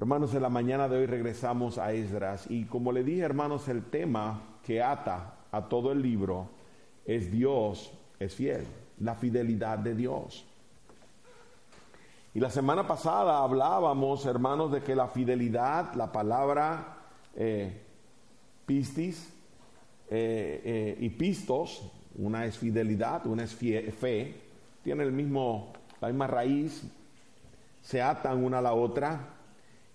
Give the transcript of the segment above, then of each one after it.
Hermanos, en la mañana de hoy regresamos a Esdras y como le dije, hermanos, el tema que ata a todo el libro es Dios es fiel, la fidelidad de Dios. Y la semana pasada hablábamos, hermanos, de que la fidelidad, la palabra eh, pistis eh, eh, y pistos, una es fidelidad, una es fe, tiene el mismo, la misma raíz, se atan una a la otra.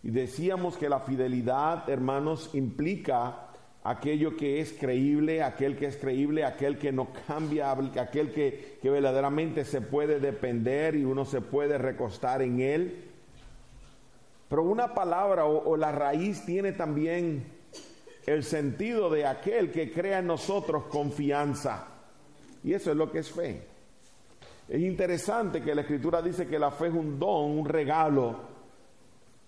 Y decíamos que la fidelidad, hermanos, implica aquello que es creíble, aquel que es creíble, aquel que no cambia, aquel que, verdaderamente se puede depender y uno se puede recostar en él. Pero una palabra o, o la raíz tiene también el sentido de aquel que crea en nosotros confianza. Y eso es lo que es fe. Es interesante que la escritura dice que la fe es un don, un regalo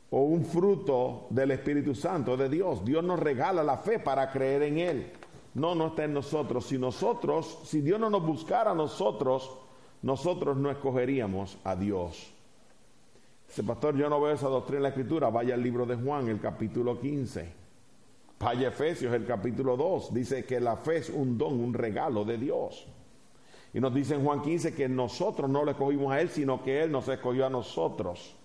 o un fruto del Espíritu Santo de Dios. Dios nos regala la fe para creer en Él. No, no está en nosotros. Si nosotros, si Dios no nos buscara a nosotros, nosotros no escogeríamos a Dios. Dice, pastor, yo no veo esa doctrina en la Escritura. Vaya al libro de Juan, el capítulo 15. Vaya a Efesios, el capítulo 2. Dice que la fe es un don, un regalo de Dios. Y nos dice en Juan 15 que nosotros no le escogimos a Él, sino que Él nos escogió a nosotros.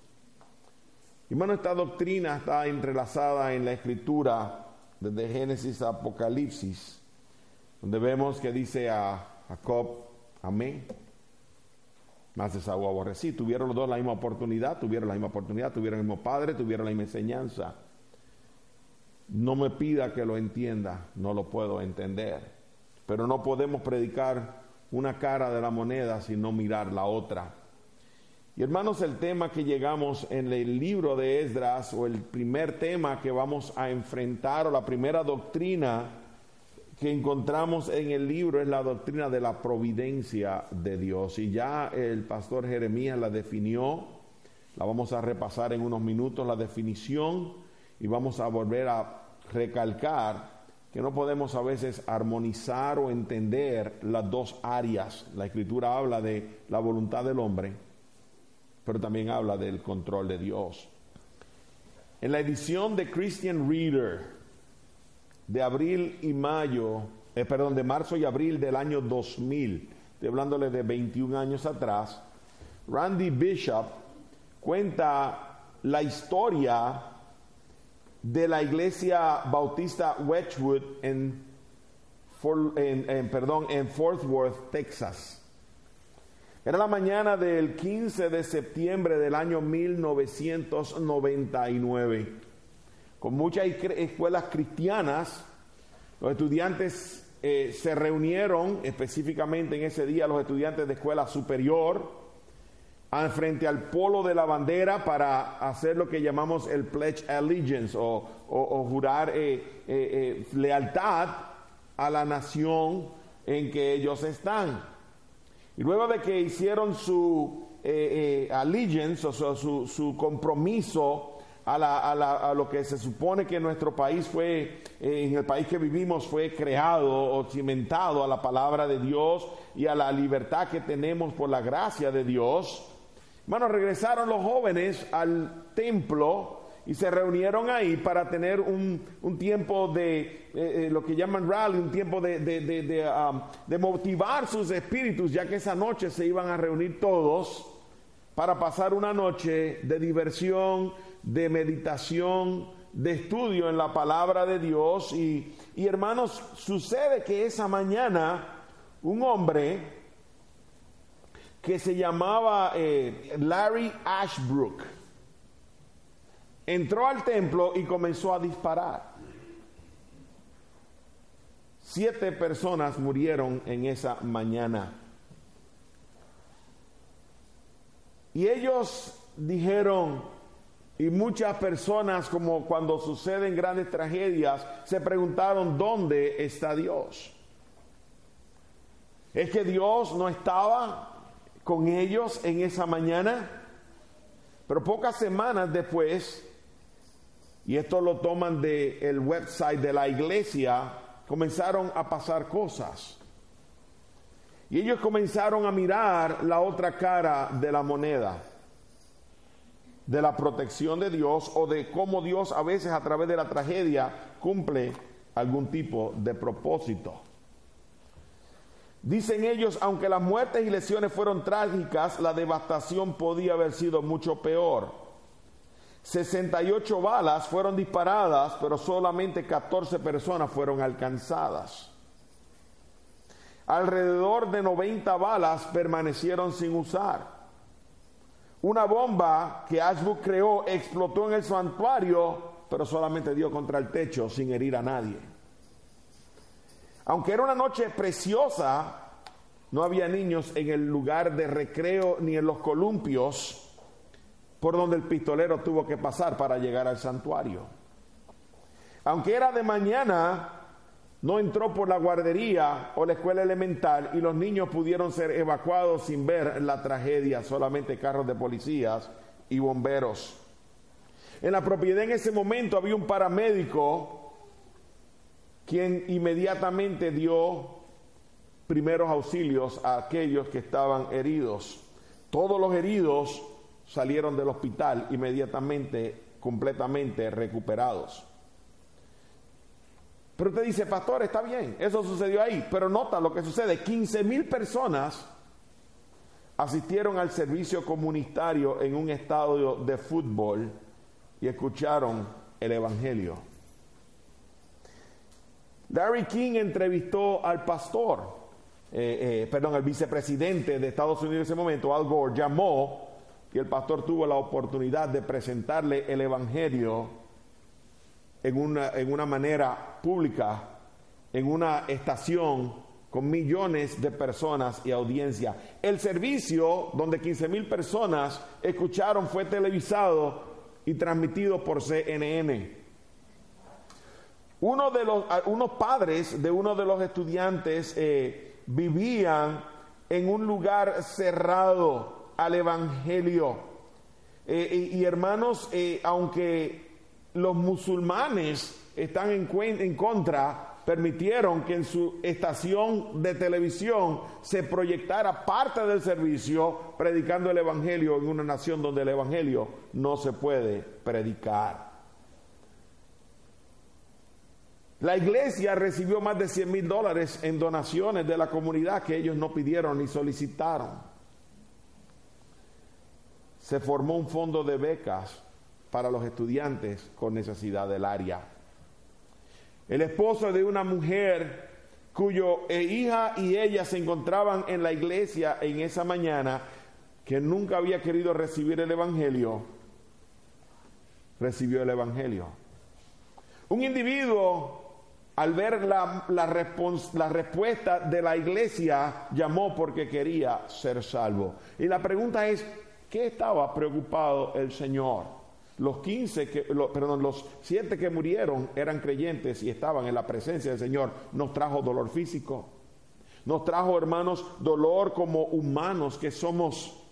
Hermano, esta doctrina está entrelazada en la escritura desde Génesis a Apocalipsis, donde vemos que dice a Jacob, amén. Más Esaú aborrecí. Tuvieron los dos la misma oportunidad, tuvieron la misma oportunidad, tuvieron el mismo padre, tuvieron la misma enseñanza. No me pida que lo entienda, no lo puedo entender. Pero no podemos predicar una cara de la moneda sin no mirar la otra. Y hermanos, el tema que llegamos en el libro de Esdras, o el primer tema que vamos a enfrentar, o la primera doctrina que encontramos en el libro es la doctrina de la providencia de Dios. Y ya el pastor Jeremías la definió, la vamos a repasar en unos minutos, la definición, y vamos a volver a recalcar que no podemos a veces armonizar o entender las dos áreas. La escritura habla de la voluntad del hombre pero también habla del control de Dios. En la edición de Christian Reader de abril y mayo, eh, perdón, de marzo y abril del año 2000, estoy hablándole de 21 años atrás, Randy Bishop cuenta la historia de la iglesia bautista Wedgwood en, perdón, en Fort Worth, Texas. Era la mañana del 15 de septiembre del año 1999. Con muchas escuelas cristianas, los estudiantes eh, se reunieron, específicamente en ese día los estudiantes de escuela superior, frente al polo de la bandera para hacer lo que llamamos el Pledge Allegiance o, jurar eh, eh, lealtad a la nación en que ellos están. Y luego de que hicieron su eh, eh, allegiance, o sea, su, compromiso a, lo que se supone que nuestro país fue, eh, en el país que vivimos, fue creado o cimentado a la palabra de Dios y a la libertad que tenemos por la gracia de Dios. Bueno, regresaron los jóvenes al templo y se reunieron ahí para tener un, tiempo de eh, eh, lo que llaman rally, un tiempo de, um, de, motivar sus espíritus, ya que esa noche se iban a reunir todos para pasar una noche de diversión, de meditación, de estudio en la palabra de Dios. Y, hermanos, sucede que esa mañana un hombre que se llamaba eh, Larry Ashbrook, entró al templo y comenzó a disparar. Siete personas murieron en esa mañana. Y ellos dijeron, y muchas personas, como cuando suceden grandes tragedias, se preguntaron, ¿dónde está Dios? ¿Es que Dios no estaba con ellos en esa mañana? Pero pocas semanas después, y esto lo toman del el website de la iglesia, comenzaron a pasar cosas. Y ellos comenzaron a mirar la otra cara de la moneda. de la protección de Dios o de cómo Dios a veces a través de la tragedia cumple algún tipo de propósito. Dicen ellos, aunque las muertes y lesiones fueron trágicas, la devastación podía haber sido mucho peor. 68 balas fueron disparadas, pero solamente 14 personas fueron alcanzadas. Alrededor de 90 balas permanecieron sin usar. Una bomba que Ashbrook creó explotó en el santuario, pero solamente dio contra el techo sin herir a nadie. Aunque era una noche preciosa, no había niños en el lugar de recreo ni en los columpios por donde el pistolero tuvo que pasar para llegar al santuario. Aunque era de mañana, no entró por la guardería o la escuela elemental y los niños pudieron ser evacuados sin ver la tragedia, solamente carros de policías y bomberos. En la propiedad en ese momento había un paramédico quien inmediatamente dio primeros auxilios a aquellos que estaban heridos. Todos los heridos salieron del hospital inmediatamente, completamente recuperados. Pero usted dice, pastor, está bien, eso sucedió ahí, pero nota lo que sucede, 15 mil personas asistieron al servicio comunitario en un estadio de fútbol y escucharon el Evangelio. Larry King entrevistó al pastor, eh, eh, perdón, al vicepresidente de Estados Unidos en ese momento, Al Gore, llamó y el pastor tuvo la oportunidad de presentarle el Evangelio en una, en una manera pública, en una estación con millones de personas y audiencia. El servicio donde 15 mil personas escucharon fue televisado y transmitido por CNN. Uno de los, unos padres de uno de los estudiantes eh, vivían en un lugar cerrado al Evangelio. Eh, y, hermanos, eh, aunque los musulmanes están en, en contra, permitieron que en su estación de televisión se proyectara parte del servicio predicando el Evangelio en una nación donde el Evangelio no se puede predicar. La iglesia recibió más de 100 mil dólares en donaciones de la comunidad que ellos no pidieron ni solicitaron se formó un fondo de becas para los estudiantes con necesidad del área. El esposo de una mujer cuyo eh, hija y ella se encontraban en la iglesia en esa mañana, que nunca había querido recibir el Evangelio, recibió el Evangelio. Un individuo, al ver la, la, la respuesta de la iglesia, llamó porque quería ser salvo. Y la pregunta es, ¿Qué estaba preocupado el Señor? Los 15 que, perdón, los siete que murieron eran creyentes y estaban en la presencia del Señor. Nos trajo dolor físico. Nos trajo, hermanos, dolor como humanos que somos.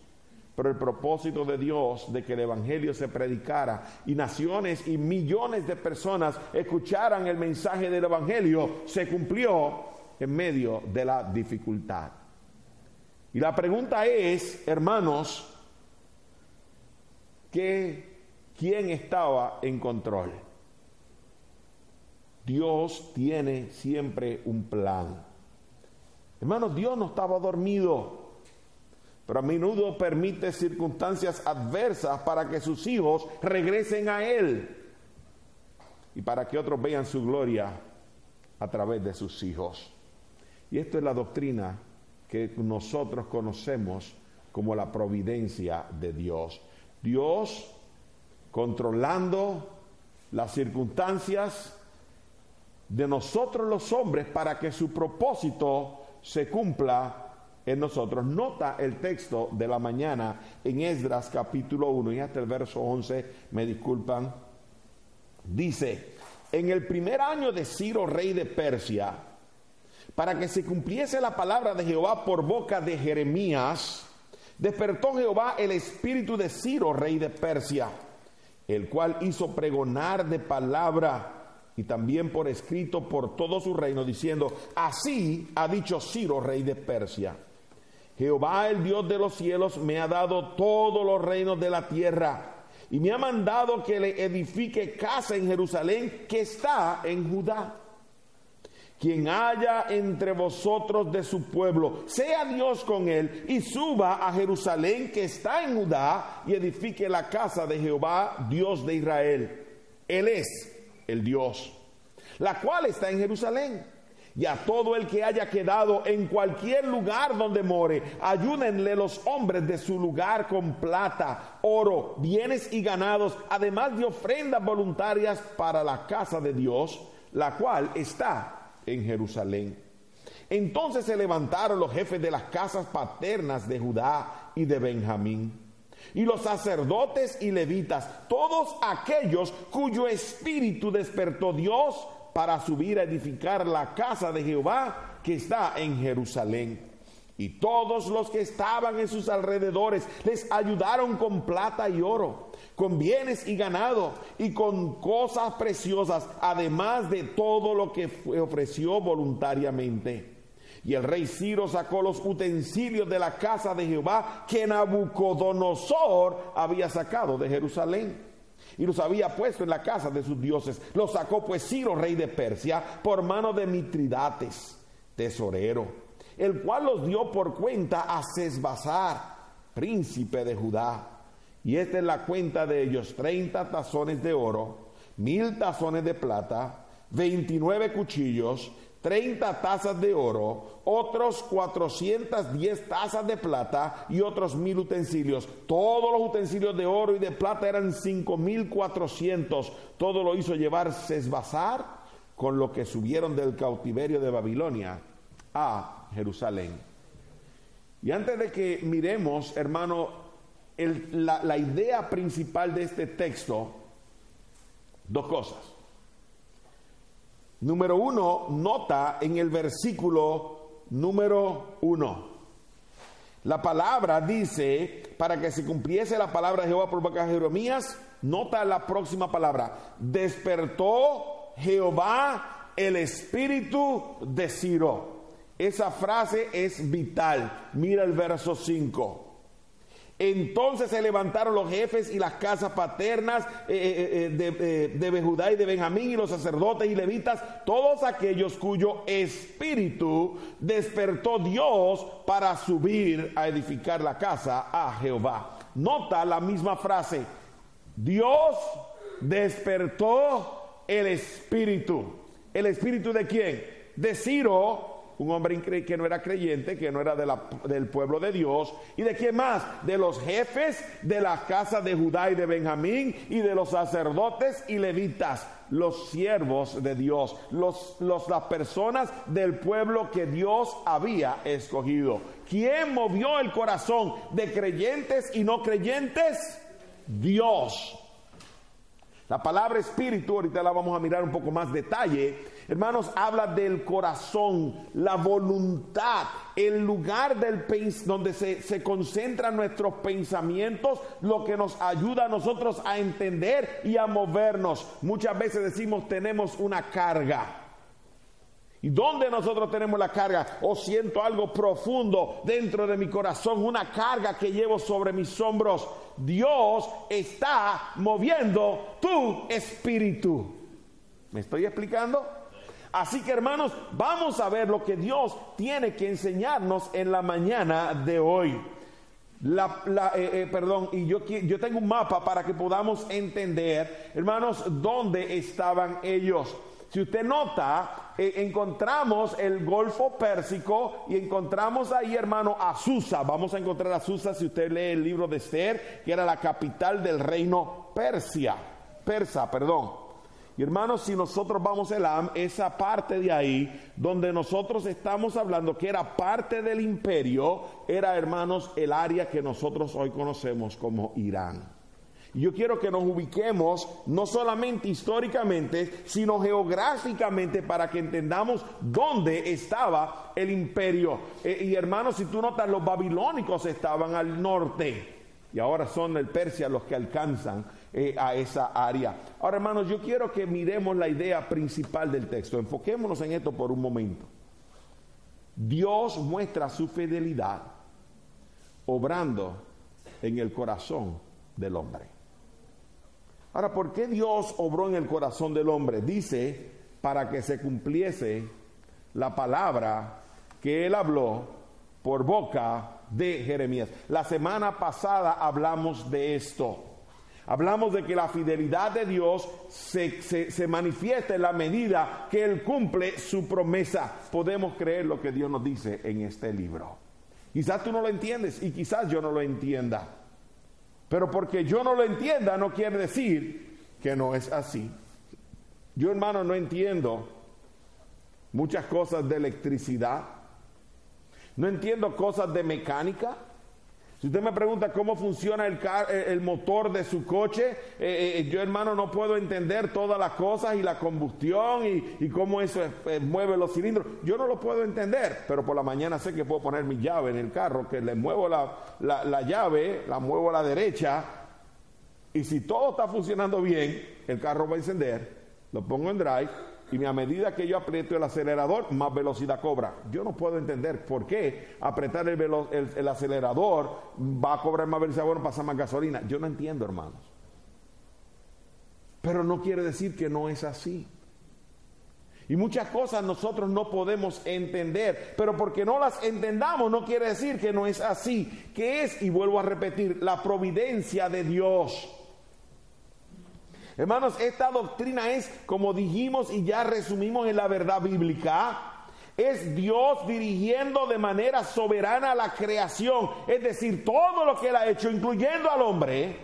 Pero el propósito de Dios de que el Evangelio se predicara y naciones y millones de personas escucharan el mensaje del Evangelio se cumplió en medio de la dificultad. Y la pregunta es, hermanos, que quién estaba en control. Dios tiene siempre un plan. Hermanos, Dios no estaba dormido, pero a menudo permite circunstancias adversas para que sus hijos regresen a Él y para que otros vean su gloria a través de sus hijos. Y esto es la doctrina que nosotros conocemos como la providencia de Dios. Dios controlando las circunstancias de nosotros los hombres para que su propósito se cumpla en nosotros. Nota el texto de la mañana en Esdras capítulo 1 y hasta el verso 11, me disculpan. Dice, en el primer año de Ciro, rey de Persia, para que se cumpliese la palabra de Jehová por boca de Jeremías, Despertó Jehová el espíritu de Ciro, rey de Persia, el cual hizo pregonar de palabra y también por escrito por todo su reino, diciendo, así ha dicho Ciro, rey de Persia. Jehová, el Dios de los cielos, me ha dado todos los reinos de la tierra y me ha mandado que le edifique casa en Jerusalén que está en Judá. Quien haya entre vosotros de su pueblo, sea Dios con él y suba a Jerusalén que está en Judá y edifique la casa de Jehová, Dios de Israel. Él es el Dios, la cual está en Jerusalén y a todo el que haya quedado en cualquier lugar donde more, ayúdenle los hombres de su lugar con plata, oro, bienes y ganados, además de ofrendas voluntarias para la casa de Dios, la cual está en Jerusalén. Entonces se levantaron los jefes de las casas paternas de Judá y de Benjamín y los sacerdotes y levitas, todos aquellos cuyo espíritu despertó Dios para subir a edificar la casa de Jehová que está en Jerusalén. Y todos los que estaban en sus alrededores les ayudaron con plata y oro, con bienes y ganado, y con cosas preciosas, además de todo lo que ofreció voluntariamente. Y el rey Ciro sacó los utensilios de la casa de Jehová que Nabucodonosor había sacado de Jerusalén y los había puesto en la casa de sus dioses. Los sacó pues Ciro, rey de Persia, por mano de Mitridates, tesorero, el cual los dio por cuenta a Sesbazar, príncipe de Judá. Y esta es la cuenta de ellos, 30 tazones de oro, mil tazones de plata, 29 cuchillos, 30 tazas de oro, otros 410 tazas de plata y otros mil utensilios. Todos los utensilios de oro y de plata eran 5400. Todo lo hizo llevar Sesbazar con lo que subieron del cautiverio de Babilonia a Jerusalén. Y antes de que miremos, hermano, la, la idea principal de este texto, dos cosas. Número uno, nota en el versículo número uno. La palabra dice, para que se cumpliese la palabra de Jehová por boca de Jeremías, nota la próxima palabra. Despertó Jehová el espíritu de Ciro. Esa frase es vital. Mira el verso 5. Entonces se levantaron los jefes y las casas paternas eh, eh, eh, de, de, Judá y de Benjamín y los sacerdotes y levitas, todos aquellos cuyo espíritu despertó Dios para subir a edificar la casa a Jehová. Nota la misma frase, Dios despertó el espíritu. ¿El espíritu de quién? De Ciro un hombre que no era creyente, que no era del pueblo de Dios. ¿Y de quién más? De los jefes de la casa de Judá y de Benjamín y de los sacerdotes y levitas, los siervos de Dios, los, las personas del pueblo que Dios había escogido. ¿Quién movió el corazón de creyentes y no creyentes? Dios. La palabra espíritu, ahorita la vamos a mirar un poco más detalle, hermanos, habla del corazón, la voluntad, el lugar del donde se, se concentran nuestros pensamientos, lo que nos ayuda a nosotros a entender y a movernos. Muchas veces decimos tenemos una carga. ¿Y dónde nosotros tenemos la carga? O siento algo profundo dentro de mi corazón, una carga que llevo sobre mis hombros. Dios está moviendo tu espíritu. ¿Me estoy explicando? Así que hermanos, vamos a ver lo que Dios tiene que enseñarnos en la mañana de hoy. Eh, eh, perdón, y yo, yo tengo un mapa para que podamos entender, hermanos, dónde estaban ellos. Si usted nota, eh, encontramos el Golfo Pérsico y encontramos ahí, hermano, Azusa. Vamos a encontrar Azusa si usted lee el libro de Esther, que era la capital del reino Persia, persa, perdón. Y hermanos, si nosotros vamos a Elam, esa parte de ahí, donde nosotros estamos hablando que era parte del imperio, era, hermanos, el área que nosotros hoy conocemos como Irán. Yo quiero que nos ubiquemos no solamente históricamente, sino geográficamente para que entendamos dónde estaba el imperio. Eh, y hermanos, si tú notas, los babilónicos estaban al norte y ahora son el Persia los que alcanzan eh, a esa área. Ahora, hermanos, yo quiero que miremos la idea principal del texto. Enfoquémonos en esto por un momento. Dios muestra su fidelidad obrando en el corazón del hombre. Ahora, ¿por qué Dios obró en el corazón del hombre? Dice, para que se cumpliese la palabra que él habló por boca de Jeremías. La semana pasada hablamos de esto. Hablamos de que la fidelidad de Dios se, se, manifiesta en la medida que Él cumple su promesa. Podemos creer lo que Dios nos dice en este libro. Quizás tú no lo entiendes y quizás yo no lo entienda. Pero porque yo no lo entienda no quiere decir que no es así. Yo hermano no entiendo muchas cosas de electricidad. No entiendo cosas de mecánica. Si usted me pregunta cómo funciona el, eh, motor de su coche, eh, eh, yo hermano no puedo entender todas las cosas y la combustión y, cómo eso mueve los cilindros. Yo no lo puedo entender, pero por la mañana sé que puedo poner mi llave en el carro, que le muevo la llave, la muevo a la derecha y si todo está funcionando bien, el carro va a encender, lo pongo en drive y a medida que yo aprieto el acelerador, más velocidad cobra. Yo no puedo entender por qué apretar el, acelerador va a cobrar más velocidad, bueno, pasa más gasolina. Yo no entiendo, hermanos. Pero no quiere decir que no es así. Y muchas cosas nosotros no podemos entender, pero porque no las entendamos no quiere decir que no es así, que es, y vuelvo a repetir, la providencia de Dios. Hermanos, esta doctrina es, como dijimos y ya resumimos en la verdad bíblica, es Dios dirigiendo de manera soberana la creación, es decir, todo lo que Él ha hecho, incluyendo al hombre,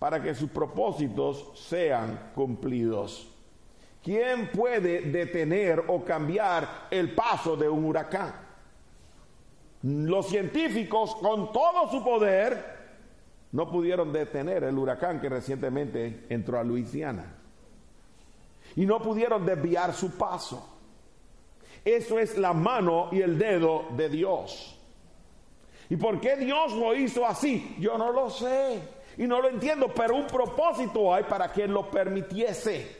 para que sus propósitos sean cumplidos. ¿Quién puede detener o cambiar el paso de un huracán? Los científicos, con todo su poder, no pudieron detener el huracán que recientemente entró a Luisiana. Y no pudieron desviar su paso. Eso es la mano y el dedo de Dios. ¿Y por qué Dios lo hizo así? Yo no lo sé. Y no lo entiendo, pero un propósito hay para que lo permitiese.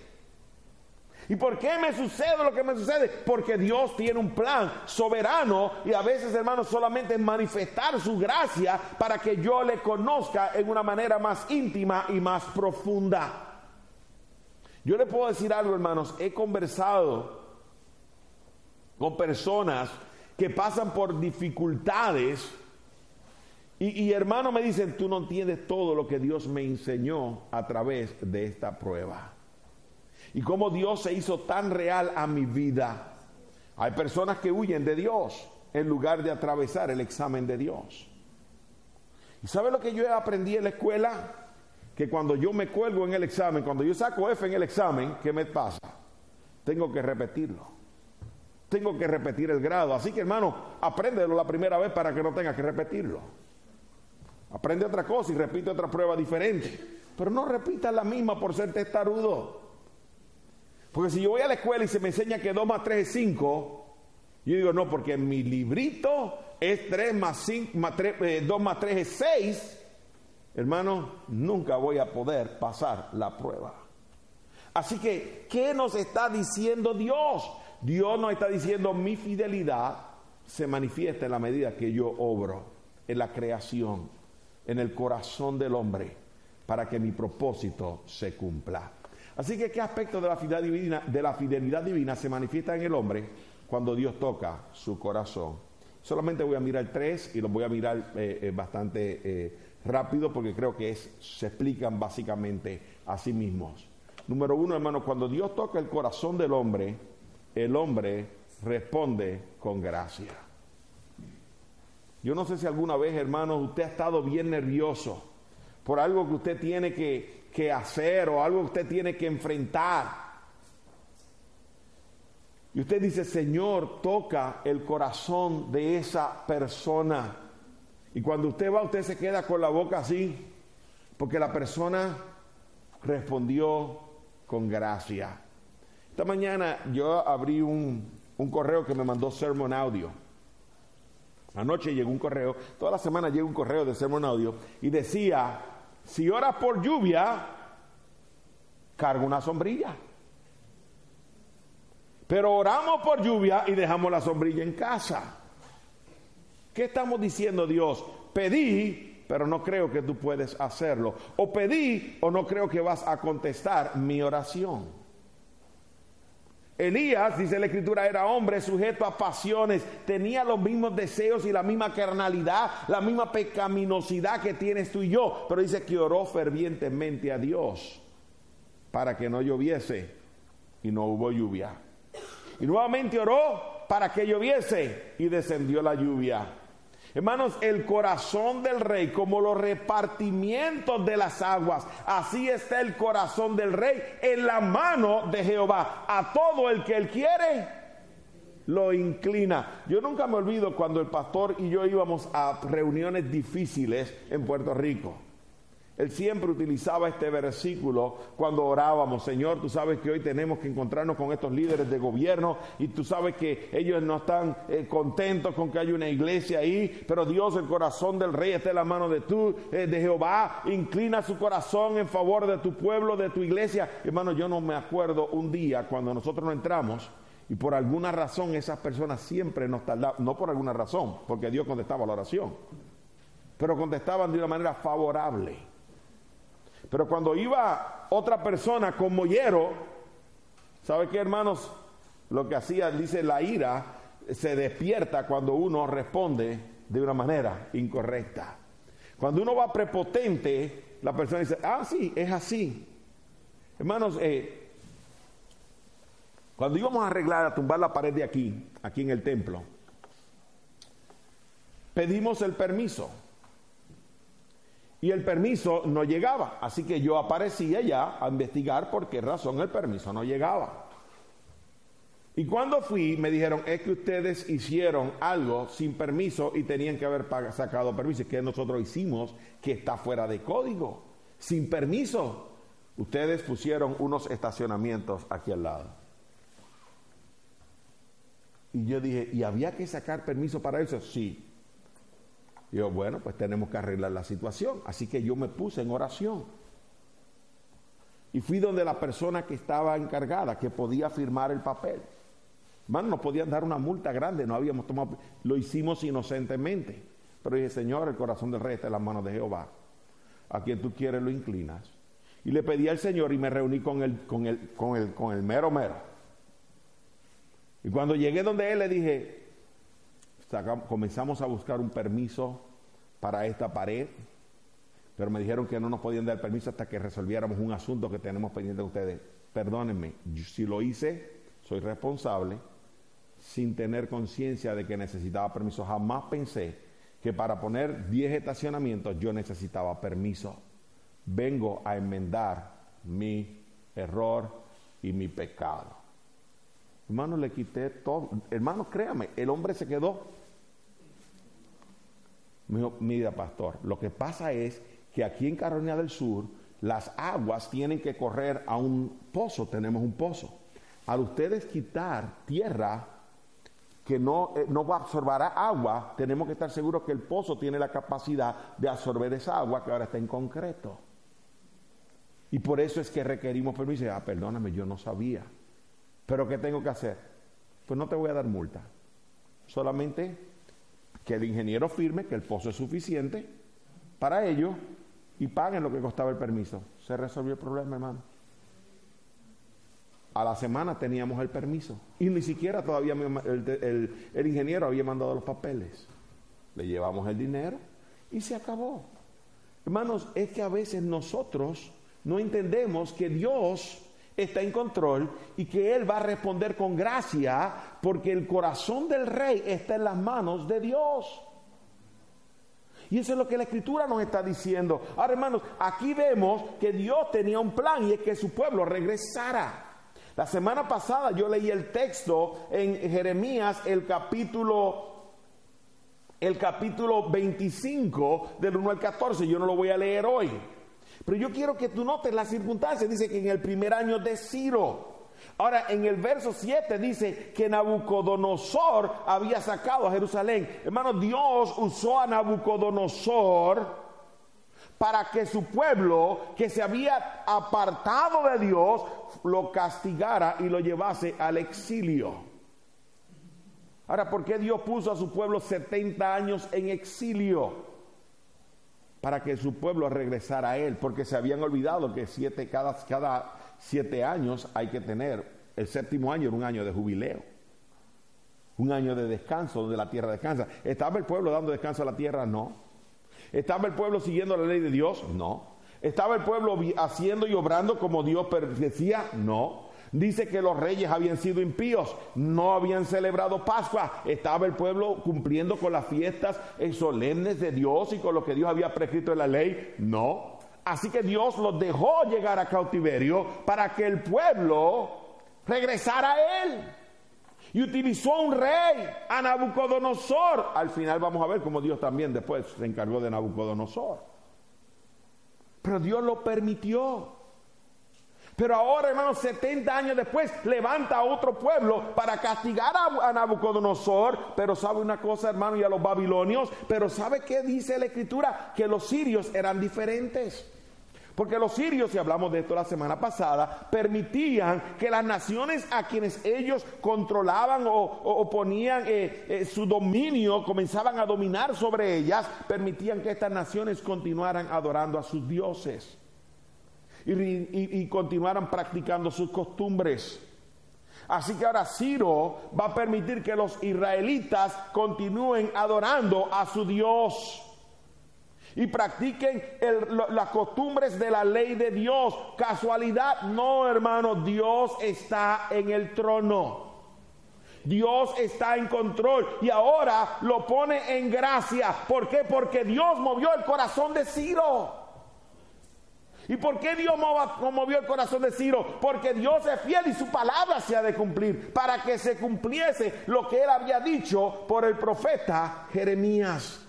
¿Y por qué me sucede lo que me sucede? Porque Dios tiene un plan soberano y a veces, hermanos, solamente manifestar su gracia para que yo le conozca en una manera más íntima y más profunda. Yo le puedo decir algo, hermanos, he conversado con personas que pasan por dificultades y, y hermanos me dicen, tú no entiendes todo lo que Dios me enseñó a través de esta prueba y cómo Dios se hizo tan real a mi vida. Hay personas que huyen de Dios en lugar de atravesar el examen de Dios. ¿Y sabe lo que yo aprendí en la escuela? Que cuando yo me cuelgo en el examen, cuando yo saco F en el examen, ¿qué me pasa? Tengo que repetirlo. Tengo que repetir el grado. Así que hermano, apréndelo la primera vez para que no tenga que repetirlo. Aprende otra cosa y repite otra prueba diferente. Pero no repita la misma por ser testarudo. Porque si yo voy a la escuela y se me enseña que 2 más 3 es 5, yo digo, no, porque mi librito es 3 más 5, más 3, 2 más 3 es 6, hermano, nunca voy a poder pasar la prueba. Así que, ¿qué nos está diciendo Dios? Dios nos está diciendo, mi fidelidad se manifiesta en la medida que yo obro en la creación, en el corazón del hombre, para que mi propósito se cumpla. Así que, ¿qué aspecto de la fidelidad divina, se manifiesta en el hombre cuando Dios toca su corazón? Solamente voy a mirar tres y los voy a mirar eh, eh, bastante eh, rápido porque creo que se explican básicamente a sí mismos. Número uno, hermano, cuando Dios toca el corazón del hombre, el hombre responde con gracia. Yo no sé si alguna vez, hermano, usted ha estado bien nervioso por algo que usted tiene que, que hacer o algo que usted tiene que enfrentar. Y usted dice, Señor, toca el corazón de esa persona. Y cuando usted va, usted se queda con la boca así, porque la persona respondió con gracia. Esta mañana yo abrí un, un correo que me mandó Sermon Audio. Anoche llegó un correo, toda la semana llega un correo de Sermon Audio y decía, si oras por lluvia, carga una sombrilla. Pero oramos por lluvia y dejamos la sombrilla en casa. ¿Qué estamos diciendo Dios? Pedí pero no creo que tú puedes hacerlo. O pedí o no creo que vas a contestar mi oración. Elías, dice la escritura, era hombre sujeto a pasiones, tenía los mismos deseos y la misma carnalidad, la misma pecaminosidad que tienes tú y yo, pero dice que oró fervientemente a Dios para que no lloviese y no hubo lluvia. Y nuevamente oró para que lloviese y descendió la lluvia. Hermanos, el corazón del rey, como los repartimientos de las aguas, así está el corazón del rey en la mano de Jehová. A todo el que él quiere, lo inclina. Yo nunca me olvido cuando el pastor y yo íbamos a reuniones difíciles en Puerto Rico. Él siempre utilizaba este versículo cuando orábamos, Señor, tú sabes que hoy tenemos que encontrarnos con estos líderes de gobierno y tú sabes que ellos no están eh, contentos con que haya una iglesia ahí, pero Dios, el corazón del rey está en la mano de tú, eh, de Jehová, inclina su corazón en favor de tu pueblo, de tu iglesia. Hermano, yo no me acuerdo un día cuando nosotros no entramos y por alguna razón esas personas siempre nos tardaban, no por alguna razón, porque Dios contestaba la oración, pero contestaban de una manera favorable. Pero cuando iba otra persona con mollero, ¿sabe qué, hermanos? Lo que hacía, dice, la ira se despierta cuando uno responde de una manera incorrecta. Cuando uno va prepotente, la persona dice, ah, sí, es así. Hermanos, eh, cuando íbamos a arreglar, a tumbar la pared de aquí, aquí en el templo, pedimos el permiso y el permiso no llegaba. Así que yo aparecía ya a investigar por qué razón el permiso no llegaba. Y cuando fui, me dijeron, es que ustedes hicieron algo sin permiso y tenían que haber sacado permiso. que nosotros hicimos que está fuera de código, sin permiso. Ustedes pusieron unos estacionamientos aquí al lado. Y yo dije, ¿y había que sacar permiso para eso? Sí. Y yo, bueno, pues tenemos que arreglar la situación. Así que yo me puse en oración. Y fui donde la persona que estaba encargada, que podía firmar el papel. Hermano, nos podían dar una multa grande, no habíamos tomado, lo hicimos inocentemente. Pero dije, Señor, el corazón del rey está en las manos de Jehová. A quien tú quieres lo inclinas. Y le pedí al Señor y me reuní con el, con el, con el, con el mero mero. Y cuando llegué donde él le dije, comenzamos a buscar un permiso para esta pared, pero me dijeron que no nos podían dar permiso hasta que resolviéramos un asunto que tenemos pendiente de ustedes. Perdónenme, si lo hice, soy responsable, sin tener conciencia de que necesitaba permiso. Jamás pensé que para poner 10 estacionamientos yo necesitaba permiso. Vengo a enmendar mi error y mi pecado. Hermano, le quité todo. Hermano, créame, el hombre se quedó me dijo, mira pastor, lo que pasa es que aquí en Carolina del Sur las aguas tienen que correr a un pozo, tenemos un pozo. Al ustedes quitar tierra que no, eh, no absorberá agua, tenemos que estar seguros que el pozo tiene la capacidad de absorber esa agua que ahora está en concreto. Y por eso es que requerimos permiso. Ah, perdóname, yo no sabía. Pero ¿qué tengo que hacer? Pues no te voy a dar multa. Solamente que el ingeniero firme que el pozo es suficiente para ello y paguen lo que costaba el permiso. Se resolvió el problema, hermano. A la semana teníamos el permiso y ni siquiera todavía el, el ingeniero había mandado los papeles. Le llevamos el dinero y se acabó. Hermanos, es que a veces nosotros no entendemos que Dios está en control y que Él va a responder con gracia porque el corazón del rey está en las manos de Dios. Y eso es lo que la escritura nos está diciendo. Ahora hermanos, aquí vemos que Dios tenía un plan y es que su pueblo regresara. La semana pasada yo leí el texto en Jeremías, el capítulo el capítulo 25 del 1 al 14. Yo no lo voy a leer hoy. Pero yo quiero que tú notes las circunstancias. Dice que en el primer año de Ciro. Ahora, en el verso 7 dice que Nabucodonosor había sacado a Jerusalén. Hermano, Dios usó a Nabucodonosor para que su pueblo, que se había apartado de Dios, lo castigara y lo llevase al exilio. Ahora, ¿por qué Dios puso a su pueblo 70 años en exilio? Para que su pueblo regresara a él, porque se habían olvidado que siete, cada, cada siete años hay que tener, el séptimo año era un año de jubileo, un año de descanso donde la tierra descansa. ¿Estaba el pueblo dando descanso a la tierra? No. ¿Estaba el pueblo siguiendo la ley de Dios? No. ¿Estaba el pueblo haciendo y obrando como Dios decía? No. Dice que los reyes habían sido impíos, no habían celebrado Pascua. Estaba el pueblo cumpliendo con las fiestas solemnes de Dios y con lo que Dios había prescrito en la ley. No. Así que Dios los dejó llegar a cautiverio para que el pueblo regresara a él. Y utilizó un rey, a Nabucodonosor. Al final vamos a ver cómo Dios también después se encargó de Nabucodonosor. Pero Dios lo permitió. Pero ahora, hermanos, 70 años después, levanta a otro pueblo para castigar a, Nabucodonosor. Pero sabe una cosa, hermano, y a los babilonios. Pero sabe qué dice la escritura? Que los sirios eran diferentes. Porque los sirios, y hablamos de esto la semana pasada, permitían que las naciones a quienes ellos controlaban o, ponían eh, eh, su dominio, comenzaban a dominar sobre ellas, permitían que estas naciones continuaran adorando a sus dioses y, continuaran practicando sus costumbres. Así que ahora Ciro va a permitir que los israelitas continúen adorando a su Dios y practiquen las costumbres de la ley de Dios. Casualidad, no hermano, Dios está en el trono. Dios está en control y ahora lo pone en gracia. ¿Por qué? Porque Dios movió el corazón de Ciro. ¿Y por qué Dios movió el corazón de Ciro? Porque Dios es fiel y su palabra se ha de cumplir para que se cumpliese lo que él había dicho por el profeta Jeremías.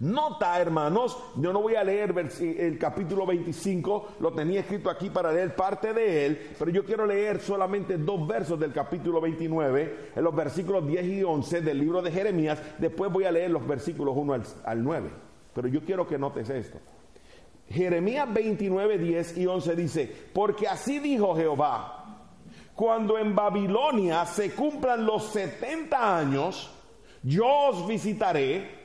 Nota, hermanos, yo no voy a leer el capítulo 25, lo tenía escrito aquí para leer parte de él, pero yo quiero leer solamente dos versos del capítulo 29, en los versículos 10 y 11 del libro de Jeremías, después voy a leer los versículos 1 al, al 9, pero yo quiero que notes esto. Jeremías 29, 10 y 11 dice, porque así dijo Jehová, cuando en Babilonia se cumplan los 70 años, yo os visitaré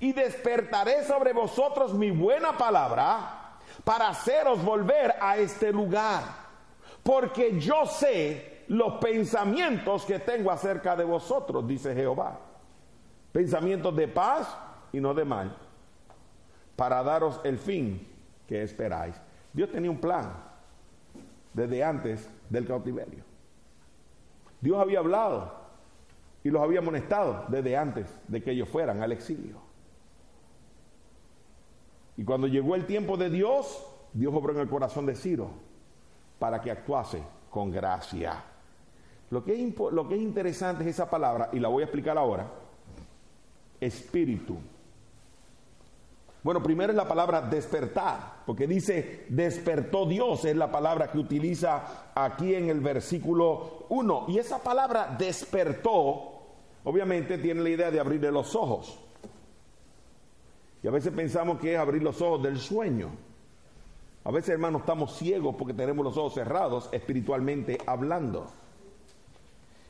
y despertaré sobre vosotros mi buena palabra para haceros volver a este lugar, porque yo sé los pensamientos que tengo acerca de vosotros, dice Jehová. Pensamientos de paz y no de mal para daros el fin que esperáis. Dios tenía un plan desde antes del cautiverio. Dios había hablado y los había amonestado desde antes de que ellos fueran al exilio. Y cuando llegó el tiempo de Dios, Dios obró en el corazón de Ciro para que actuase con gracia. Lo que, es, lo que es interesante es esa palabra, y la voy a explicar ahora, espíritu. Bueno, primero es la palabra despertar, porque dice despertó Dios, es la palabra que utiliza aquí en el versículo 1. Y esa palabra despertó, obviamente tiene la idea de abrirle los ojos. Y a veces pensamos que es abrir los ojos del sueño. A veces, hermanos, estamos ciegos porque tenemos los ojos cerrados, espiritualmente hablando.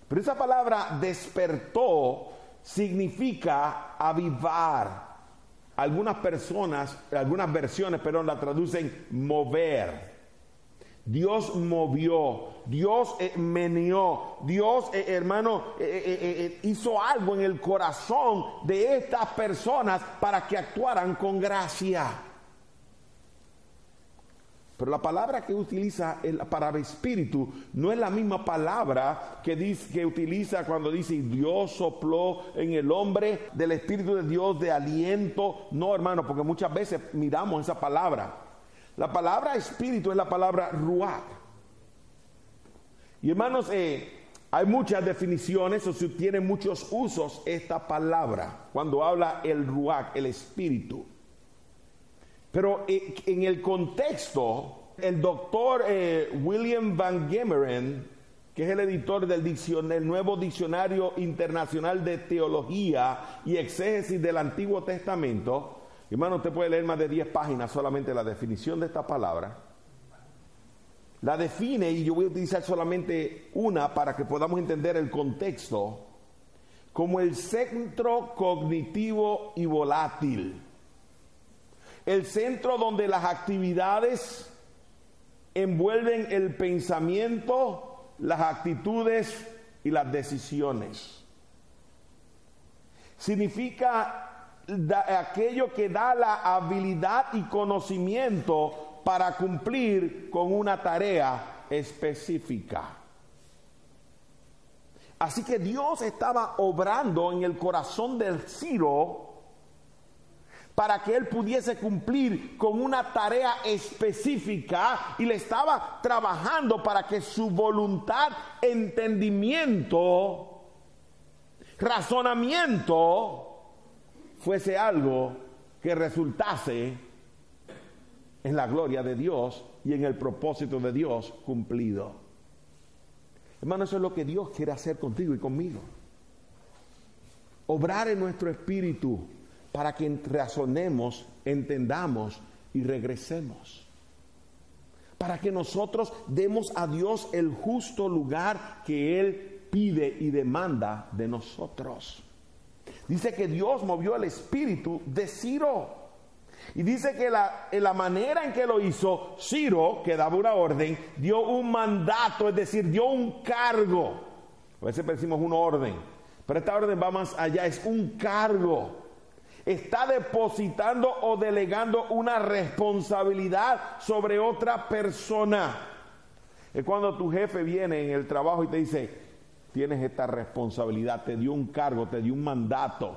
Pero esa palabra despertó significa avivar algunas personas, algunas versiones, perdón, la traducen mover. Dios movió, Dios eh, meneó, Dios, eh, hermano, eh, hizo algo en el corazón de estas personas para que actuaran con gracia. Pero la palabra que utiliza para espíritu no es la misma palabra que, dice, que utiliza cuando dice Dios sopló en el hombre del espíritu de Dios de aliento. No, hermano, porque muchas veces miramos esa palabra. La palabra espíritu es la palabra ruach. Y hermanos, eh, hay muchas definiciones o se tiene muchos usos esta palabra cuando habla el ruach, el espíritu. Pero eh, en el contexto, el doctor eh, William Van Gemeren, que es el editor del, Nuevo Diccionario Internacional de Teología y Exégesis del Antiguo Testamento, hermano, usted puede leer más de 10 páginas solamente la definición de esta palabra. La define y yo voy a utilizar solamente una para que podamos entender el contexto como el centro cognitivo y volátil el centro donde las actividades envuelven el pensamiento, las actitudes y las decisiones. Significa aquello que da la habilidad y conocimiento para cumplir con una tarea específica. Así que Dios estaba obrando en el corazón del Ciro para que él pudiese cumplir con una tarea específica y le estaba trabajando para que su voluntad, entendimiento, razonamiento fuese algo que resultase en la gloria de Dios y en el propósito de Dios cumplido. Hermano, eso es lo que Dios quiere hacer contigo y conmigo. Obrar en nuestro espíritu para que razonemos, entendamos y regresemos. Para que nosotros demos a Dios el justo lugar que Él pide y demanda de nosotros. Dice que Dios movió el espíritu de Ciro. Y dice que la, en la manera en que lo hizo, Ciro, que daba una orden, dio un mandato, es decir, dio un cargo. A veces decimos una orden, pero esta orden va más allá, es un cargo. Está depositando o delegando una responsabilidad sobre otra persona. Es cuando tu jefe viene en el trabajo y te dice, tienes esta responsabilidad, te dio un cargo, te dio un mandato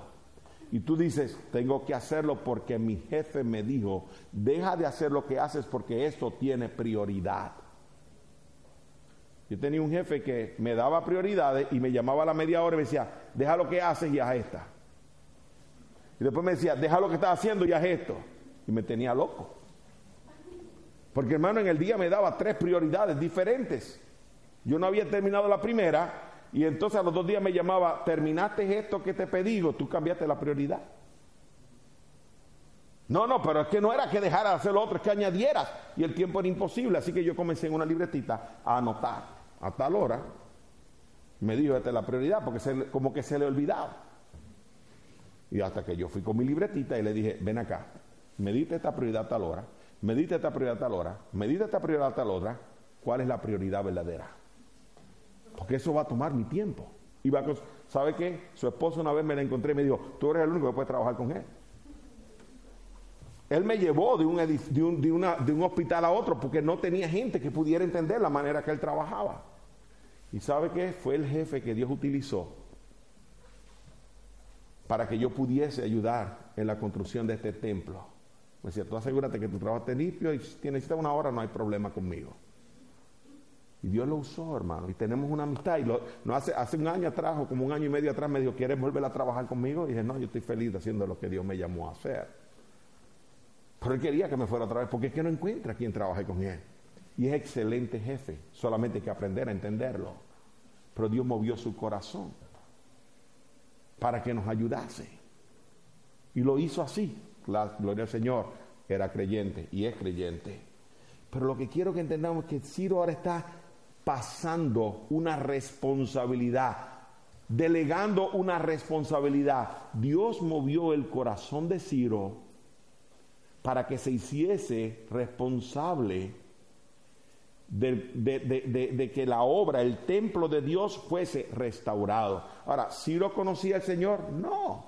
y tú dices, tengo que hacerlo porque mi jefe me dijo, deja de hacer lo que haces porque esto tiene prioridad. Yo tenía un jefe que me daba prioridades y me llamaba a la media hora y me decía, deja lo que haces y haz esta. Y después me decía, deja lo que estás haciendo y haz esto. Y me tenía loco. Porque hermano, en el día me daba tres prioridades diferentes. Yo no había terminado la primera y entonces a los dos días me llamaba, terminaste esto que te pedí, tú cambiaste la prioridad. No, no, pero es que no era que dejara de hacer lo otro, es que añadieras. Y el tiempo era imposible, así que yo comencé en una libretita a anotar a tal hora. Me dijo, esta es la prioridad, porque como que se le olvidaba. Y hasta que yo fui con mi libretita y le dije, ven acá, medite esta prioridad a tal hora, medite esta prioridad a tal hora, medite esta prioridad a tal hora, ¿cuál es la prioridad verdadera? Porque eso va a tomar mi tiempo. Y va ¿Sabe qué? Su esposo una vez me la encontré y me dijo, tú eres el único que puede trabajar con él. Él me llevó de un, de, una, de un hospital a otro porque no tenía gente que pudiera entender la manera que él trabajaba. ¿Y sabe qué? Fue el jefe que Dios utilizó para que yo pudiese ayudar en la construcción de este templo. Me decía, tú asegúrate que tu trabajo esté limpio y si necesitas una hora no hay problema conmigo. Y Dios lo usó, hermano. Y tenemos una amistad. Y no hace, un año atrás, o como un año y medio atrás, me dijo, ¿quieres volver a trabajar conmigo? Y dije, no, yo estoy feliz haciendo lo que Dios me llamó a hacer. Pero él quería que me fuera otra vez, porque es que no encuentra quien trabaje con él. Y es excelente jefe, solamente hay que aprender a entenderlo. Pero Dios movió su corazón para que nos ayudase. Y lo hizo así. La gloria al Señor era creyente y es creyente. Pero lo que quiero que entendamos es que Ciro ahora está pasando una responsabilidad, delegando una responsabilidad. Dios movió el corazón de Ciro para que se hiciese responsable de, que la obra, el templo de Dios fuese restaurado. Ahora, ¿Ciro conocía al Señor? No.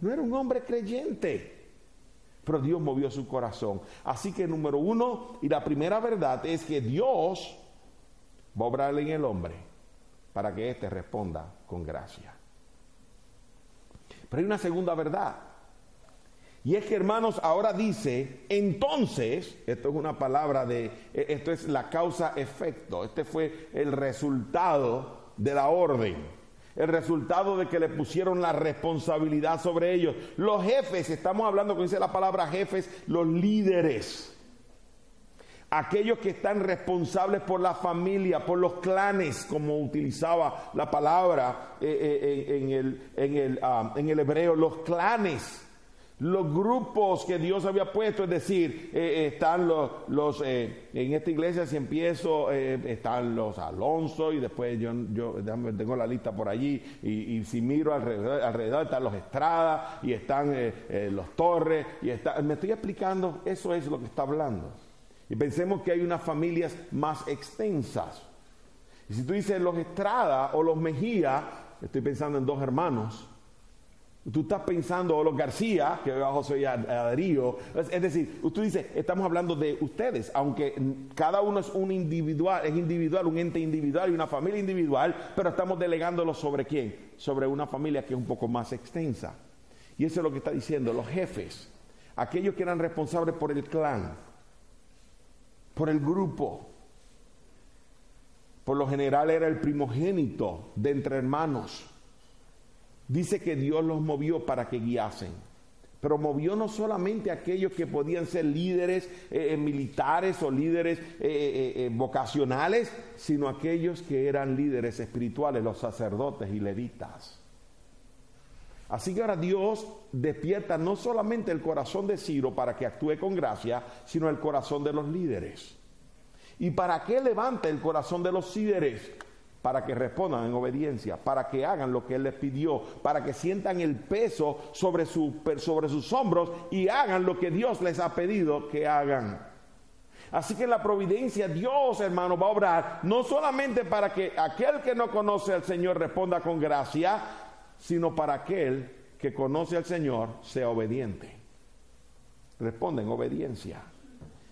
No era un hombre creyente. Pero Dios movió su corazón. Así que número uno, y la primera verdad es que Dios va a obrarle en el hombre para que éste responda con gracia. Pero hay una segunda verdad. Y es que hermanos, ahora dice, entonces, esto es una palabra de, e, esto es la causa-efecto, este fue el resultado de la orden, el resultado de que le pusieron la responsabilidad sobre ellos. Los jefes, estamos hablando, como dice la palabra jefes, los líderes aquellos que están responsables por la familia, por los clanes, como utilizaba la palabra eh, eh, en, el, en, el, ah, en el hebreo, los clanes. Los grupos que Dios había puesto, es decir, eh, eh, están los, eh, en esta iglesia si empiezo, están los Alonso y después yo, yo tengo la lista por allí y, si miro alrededor, alrededor, están los Estrada y están los Torres y me estoy explicando, eso es lo que está hablando. Y pensemos que hay unas familias más extensas. Y si tú dices los Estrada o los Mejía, estoy pensando en dos hermanos Tú estás pensando, los García, que abajo soy a, Darío. Es, decir, tú dices, estamos hablando de ustedes, aunque cada uno es un individual, es individual, un ente individual y una familia individual, pero estamos delegándolo sobre quién? Sobre una familia que es un poco más extensa. Y eso es lo que está diciendo, los jefes, aquellos que eran responsables por el clan, por el grupo. Por lo general era el primogénito de entre hermanos dice que Dios los movió para que guiasen. Pero movió no solamente a aquellos que podían ser líderes eh, eh, militares o líderes eh, vocacionales, sino aquellos que eran líderes espirituales, los sacerdotes y levitas. Así que ahora Dios despierta no solamente el corazón de Ciro para que actúe con gracia, sino el corazón de los líderes. ¿Y para qué levanta el corazón de los líderes? Para que respondan en obediencia, para que hagan lo que Él les pidió, para que sientan el peso sobre, sobre sus hombros y hagan lo que Dios les ha pedido que hagan. Así que la providencia, Dios hermano, va a obrar no solamente para que aquel que no conoce al Señor responda con gracia, sino para aquel que conoce al Señor sea obediente. Responda en obediencia.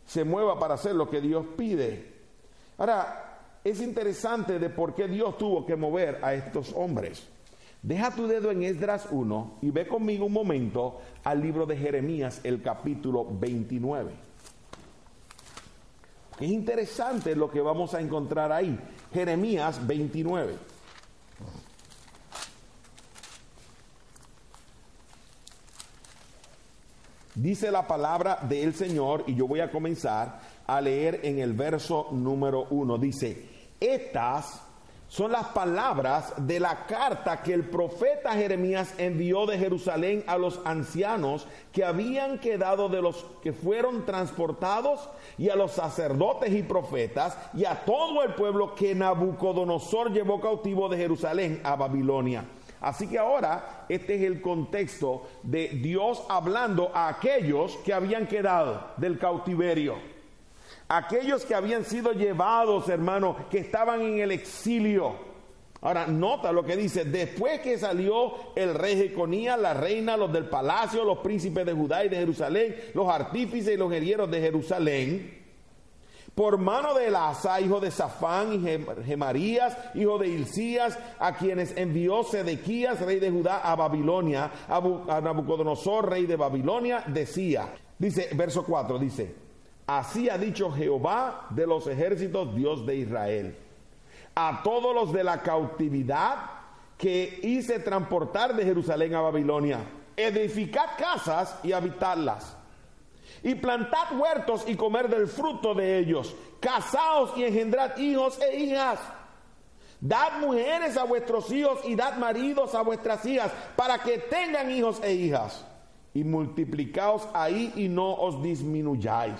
Se mueva para hacer lo que Dios pide. Ahora, es interesante de por qué Dios tuvo que mover a estos hombres. Deja tu dedo en Esdras 1 y ve conmigo un momento al libro de Jeremías, el capítulo 29. Es interesante lo que vamos a encontrar ahí. Jeremías 29. Dice la palabra del Señor y yo voy a comenzar a leer en el verso número 1. Dice, estas son las palabras de la carta que el profeta Jeremías envió de Jerusalén a los ancianos que habían quedado de los que fueron transportados y a los sacerdotes y profetas y a todo el pueblo que Nabucodonosor llevó cautivo de Jerusalén a Babilonia. Así que ahora este es el contexto de Dios hablando a aquellos que habían quedado del cautiverio aquellos que habían sido llevados, hermano, que estaban en el exilio. Ahora, nota lo que dice, después que salió el rey Jeconías, la reina, los del palacio, los príncipes de Judá y de Jerusalén, los artífices y los herieros de Jerusalén, por mano de Elasa, hijo de Safán, y Gemarías, hijo de Hilcías, a quienes envió Sedequías, rey de Judá, a Babilonia, a Nabucodonosor, rey de Babilonia, decía, dice, verso 4, dice, Así ha dicho Jehová de los ejércitos, Dios de Israel. A todos los de la cautividad que hice transportar de Jerusalén a Babilonia, edificad casas y habitadlas. Y plantad huertos y comer del fruto de ellos. Casaos y engendrad hijos e hijas. Dad mujeres a vuestros hijos y dad maridos a vuestras hijas para que tengan hijos e hijas. Y multiplicaos ahí y no os disminuyáis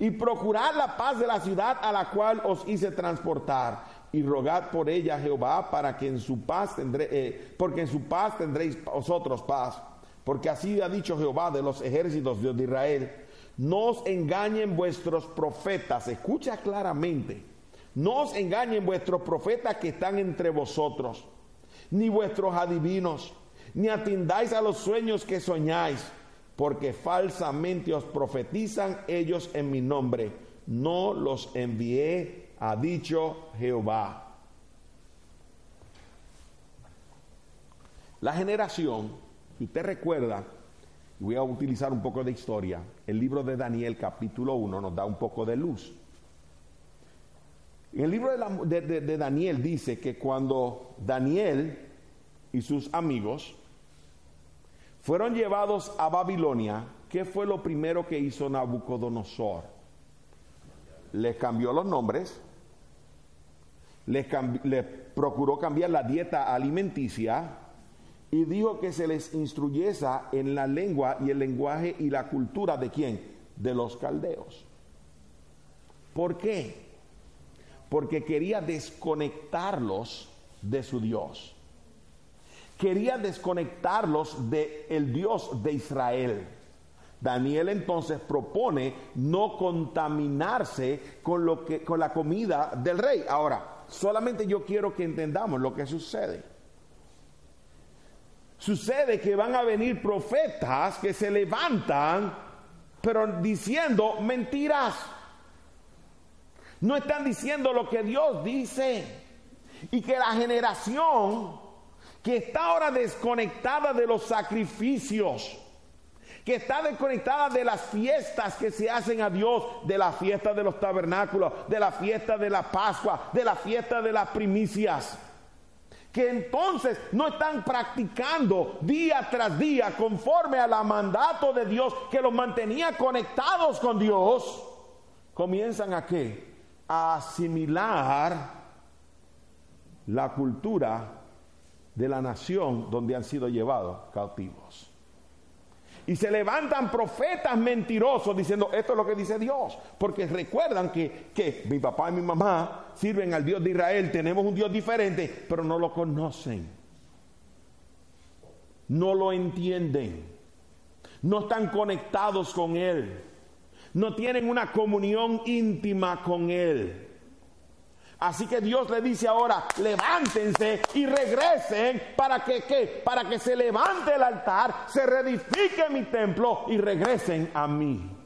y procurad la paz de la ciudad a la cual os hice transportar y rogad por ella Jehová para que en su paz eh, porque en su paz tendréis vosotros paz. Porque así ha dicho Jehová de los ejércitos de Israel. No os engañen vuestros profetas, escucha claramente. No os engañen vuestros profetas que están entre vosotros, ni vuestros adivinos, ni atindáis a los sueños que soñáis porque falsamente os profetizan ellos en mi nombre. No los envié, ha dicho Jehová. La generación, si usted recuerda, voy a utilizar un poco de historia, el libro de Daniel capítulo 1 nos da un poco de luz. En el libro de, de Daniel dice que cuando Daniel y sus amigos fueron llevados a Babilonia, ¿qué fue lo primero que hizo Nabucodonosor? Les cambió los nombres, les, procuró cambiar la dieta alimenticia y dijo que se les instruyese en la lengua y el lenguaje y la cultura de quién? De los caldeos. ¿Por qué? Porque quería desconectarlos de su Dios. Quería desconectarlos del el Dios de Israel. Daniel entonces propone no contaminarse con, lo que, con la comida del rey. Ahora, solamente yo quiero que entendamos lo que sucede. Sucede que van a venir profetas que se levantan, pero diciendo mentiras. No están diciendo lo que Dios dice. Y que la generación que está ahora desconectada de los sacrificios, que está desconectada de las fiestas que se hacen a Dios, de la fiesta de los tabernáculos, de la fiesta de la Pascua, de la fiesta de las primicias que entonces no están practicando día tras día conforme a la mandato de Dios que los mantenía conectados con Dios, comienzan a qué? A asimilar la cultura de la nación donde han sido llevados cautivos. Y se levantan profetas mentirosos diciendo, esto es lo que dice Dios. Porque recuerdan que, que mi papá y mi mamá sirven al Dios de Israel, tenemos un Dios diferente, pero no lo conocen. No lo entienden. No están conectados con Él. No tienen una comunión íntima con Él. Así que Dios le dice ahora, levántense y regresen para que ¿qué? Para que se levante el altar, se reedifique mi templo y regresen a mí.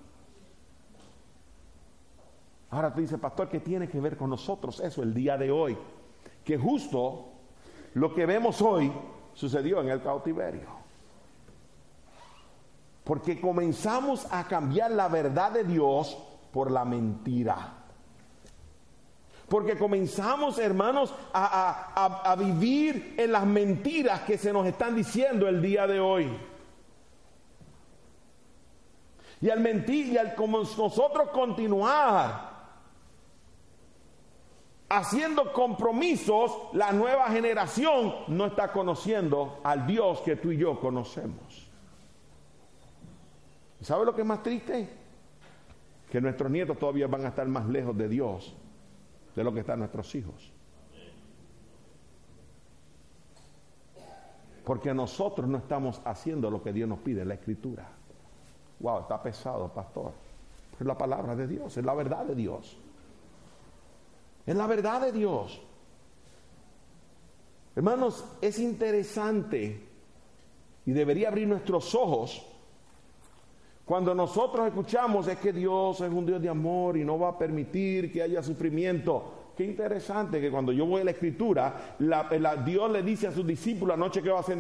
Ahora tú dices, pastor, ¿qué tiene que ver con nosotros eso el día de hoy? Que justo lo que vemos hoy sucedió en el cautiverio. Porque comenzamos a cambiar la verdad de Dios por la mentira. Porque comenzamos, hermanos, a, vivir en las mentiras que se nos están diciendo el día de hoy. Y al mentir y al como nosotros continuar haciendo compromisos, la nueva generación no está conociendo al Dios que tú y yo conocemos. ¿Sabe lo que es más triste? Que nuestros nietos todavía van a estar más lejos de Dios de lo que están nuestros hijos. Porque nosotros no estamos haciendo lo que Dios nos pide en la escritura. Wow, está pesado, pastor. Es la palabra de Dios, es la verdad de Dios. Es la verdad de Dios. Hermanos, es interesante y debería abrir nuestros ojos cuando nosotros escuchamos es que Dios es un Dios de amor y no va a permitir que haya sufrimiento. Qué interesante que cuando yo voy a la escritura, Dios le dice a sus discípulos anoche que va a ser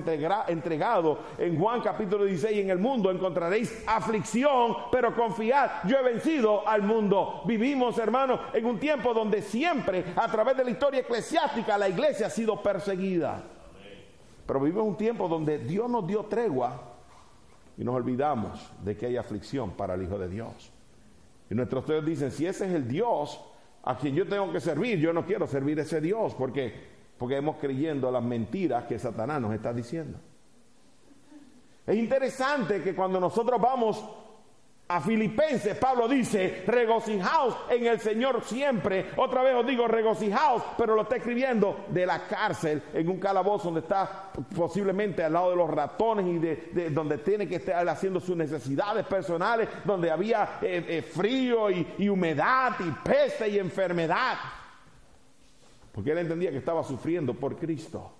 entregado en Juan capítulo 16, en el mundo encontraréis aflicción, pero confiad, yo he vencido al mundo. Vivimos, hermanos, en un tiempo donde siempre, a través de la historia eclesiástica, la iglesia ha sido perseguida. Pero vivimos un tiempo donde Dios nos dio tregua y nos olvidamos de que hay aflicción para el Hijo de Dios. Y nuestros estudios dicen, si ese es el Dios a quien yo tengo que servir, yo no quiero servir a ese Dios porque, porque hemos creyendo las mentiras que Satanás nos está diciendo. Es interesante que cuando nosotros vamos a Filipenses, Pablo dice, regocijaos en el Señor siempre. Otra vez os digo, regocijaos, pero lo está escribiendo de la cárcel, en un calabozo donde está posiblemente al lado de los ratones y de, donde tiene que estar haciendo sus necesidades personales, donde había eh, eh, frío y humedad y peste y enfermedad. Porque él entendía que estaba sufriendo por Cristo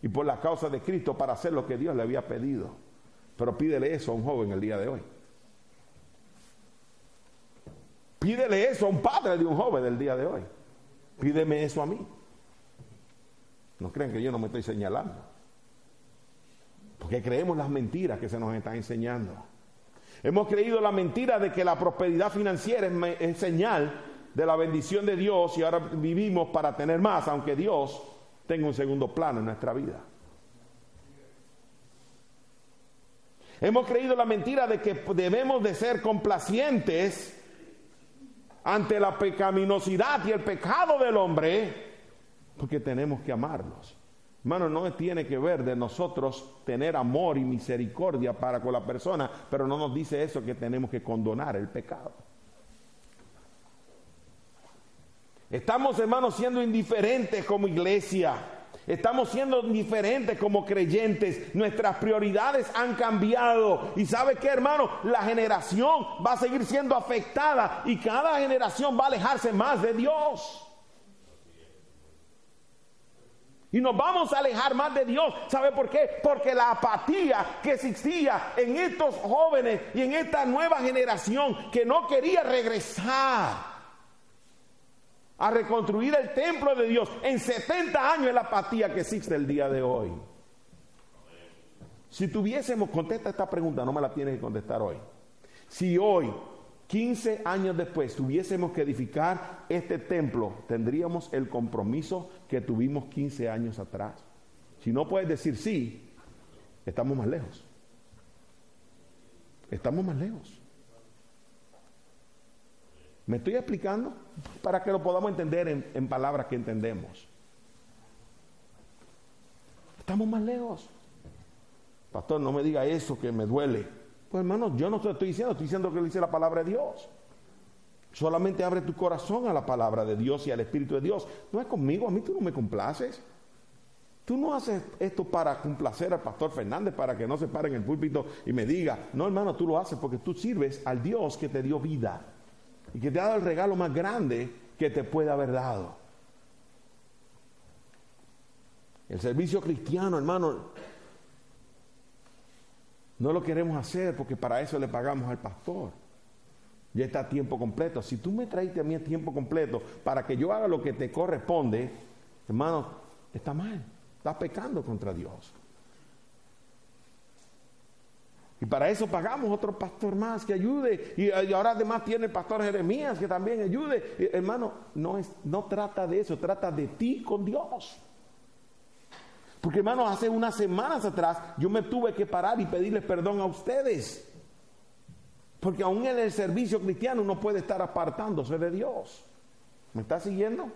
y por la causa de Cristo para hacer lo que Dios le había pedido. Pero pídele eso a un joven el día de hoy. Pídele eso a un padre de un joven del día de hoy. Pídeme eso a mí. No crean que yo no me estoy señalando. Porque creemos las mentiras que se nos están enseñando. Hemos creído la mentira de que la prosperidad financiera es, señal de la bendición de Dios y ahora vivimos para tener más, aunque Dios tenga un segundo plano en nuestra vida. Hemos creído la mentira de que debemos de ser complacientes ante la pecaminosidad y el pecado del hombre, porque tenemos que amarlos. Hermano, no tiene que ver de nosotros tener amor y misericordia para con la persona, pero no nos dice eso que tenemos que condonar el pecado. Estamos, hermanos, siendo indiferentes como iglesia. Estamos siendo indiferentes como creyentes. Nuestras prioridades han cambiado. Y sabe qué, hermano, la generación va a seguir siendo afectada y cada generación va a alejarse más de Dios. Y nos vamos a alejar más de Dios. ¿Sabe por qué? Porque la apatía que existía en estos jóvenes y en esta nueva generación que no quería regresar a reconstruir el templo de Dios en 70 años es la apatía que existe el día de hoy. Si tuviésemos, contesta esta pregunta, no me la tienes que contestar hoy. Si hoy, 15 años después, tuviésemos que edificar este templo, tendríamos el compromiso que tuvimos 15 años atrás. Si no puedes decir sí, estamos más lejos. Estamos más lejos. ¿Me estoy explicando? Para que lo podamos entender en, palabras que entendemos. Estamos más lejos. Pastor, no me diga eso que me duele. Pues hermano, yo no te estoy diciendo, estoy diciendo que dice la palabra de Dios. Solamente abre tu corazón a la palabra de Dios y al Espíritu de Dios. No es conmigo, a mí tú no me complaces. Tú no haces esto para complacer al pastor Fernández, para que no se pare en el púlpito y me diga, no hermano, tú lo haces porque tú sirves al Dios que te dio vida y que te ha dado el regalo más grande que te puede haber dado. El servicio cristiano, hermano, no lo queremos hacer porque para eso le pagamos al pastor. Ya está a tiempo completo. Si tú me traiste a mí a tiempo completo para que yo haga lo que te corresponde, hermano, está mal. Estás pecando contra Dios. Y para eso pagamos otro pastor más que ayude. Y, ahora además tiene el pastor Jeremías que también ayude. hermano, no, es, no trata de eso, trata de ti con Dios. Porque hermano, hace unas semanas atrás yo me tuve que parar y pedirles perdón a ustedes. Porque aún en el servicio cristiano uno puede estar apartándose de Dios. ¿Me está siguiendo?